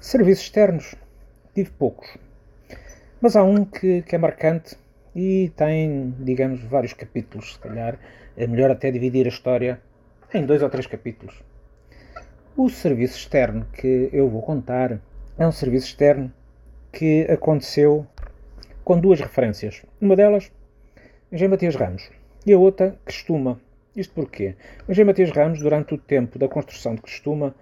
Serviços externos, tive poucos. Mas há um que, que, é marcante e tem, digamos, vários capítulos. Se calhar é melhor até dividir a história em dois ou três capítulos. O serviço externo que eu vou contar é um serviço externo que aconteceu com duas referências. Uma delas, Engenho Matias Ramos, e a outra, Costuma. Isto porquê? Engenho Matias Ramos, durante o tempo da construção de Costuma,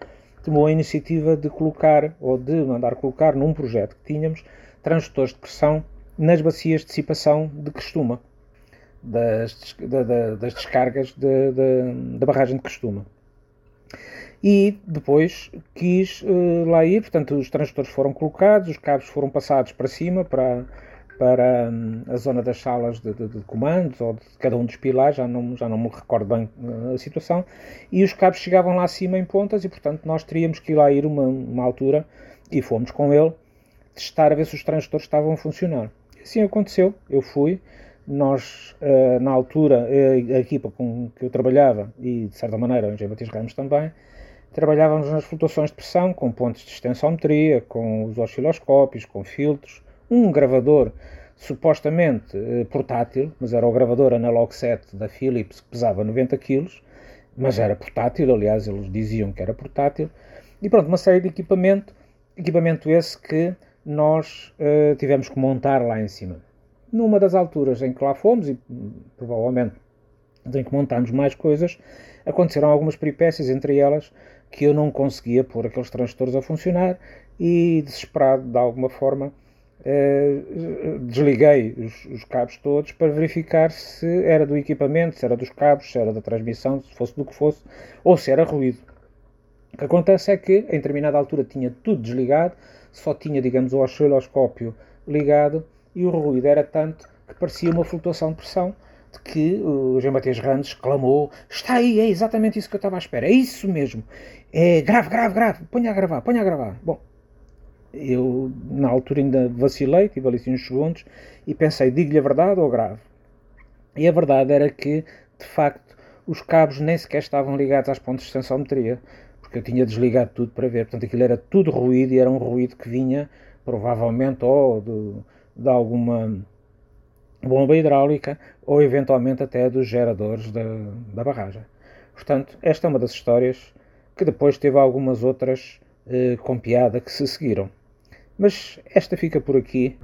tomou a iniciativa de colocar, ou de mandar colocar num projeto que tínhamos, transdutores de pressão nas bacias de dissipação de Costuma, das, da, da, das descargas de, de, da barragem de Costuma. E depois quis uh, lá ir, portanto, os transdutores foram colocados, os cabos foram passados para cima, para, para hum, a zona das salas de, de, de, comandos ou de cada um dos pilares, já não, já não me recordo bem uh, a situação, e os cabos chegavam lá acima em pontas e, portanto, nós teríamos que ir lá ir uma, uma altura e fomos com ele testar a ver se os transistores estavam a funcionar. Assim aconteceu, eu fui, nós, uh, na altura, a, equipa com que eu trabalhava, e de certa maneira o Engenheiro Batista Ramos também, trabalhávamos nas flutuações de pressão, com pontos de extensometria, com os osciloscópios, com filtros, um gravador supostamente eh, portátil, mas era o gravador Analog 7 da Philips que pesava 90 kg, mas era portátil, aliás, eles diziam que era portátil, e pronto, uma série de equipamento, equipamento esse que nós uh, tivemos que montar lá em cima. Numa das alturas em que lá fomos, e provavelmente em que montámos mais coisas, aconteceram algumas peripécias, entre elas que eu não conseguia pôr aqueles transistores a funcionar e, desesperado de alguma forma, eh, desliguei os, os, cabos todos para verificar se era do equipamento, se era dos cabos, se era da transmissão, se fosse do que fosse, ou se era ruído. O que acontece é que, em determinada altura, tinha tudo desligado, só tinha, digamos, o osciloscópio ligado e o ruído era tanto que parecia uma flutuação de pressão de que o Jean Matias Randes exclamou está aí, é exatamente isso que eu estava à espera, é isso mesmo, é grave, grave, grave, ponha a gravar, ponha a gravar. Bom, eu, na altura, ainda vacilei, tive ali uns segundos e pensei: digo-lhe a verdade ou grave? E a verdade era que, de facto, os cabos nem sequer estavam ligados às pontes de tensometria, porque eu tinha desligado tudo para ver. Portanto, aquilo era tudo ruído e era um ruído que vinha, provavelmente, ou de, de alguma bomba hidráulica ou eventualmente até dos geradores da, da barragem. Portanto, esta é uma das histórias que depois teve algumas outras eh, com piada que se seguiram. Mas esta fica por aqui.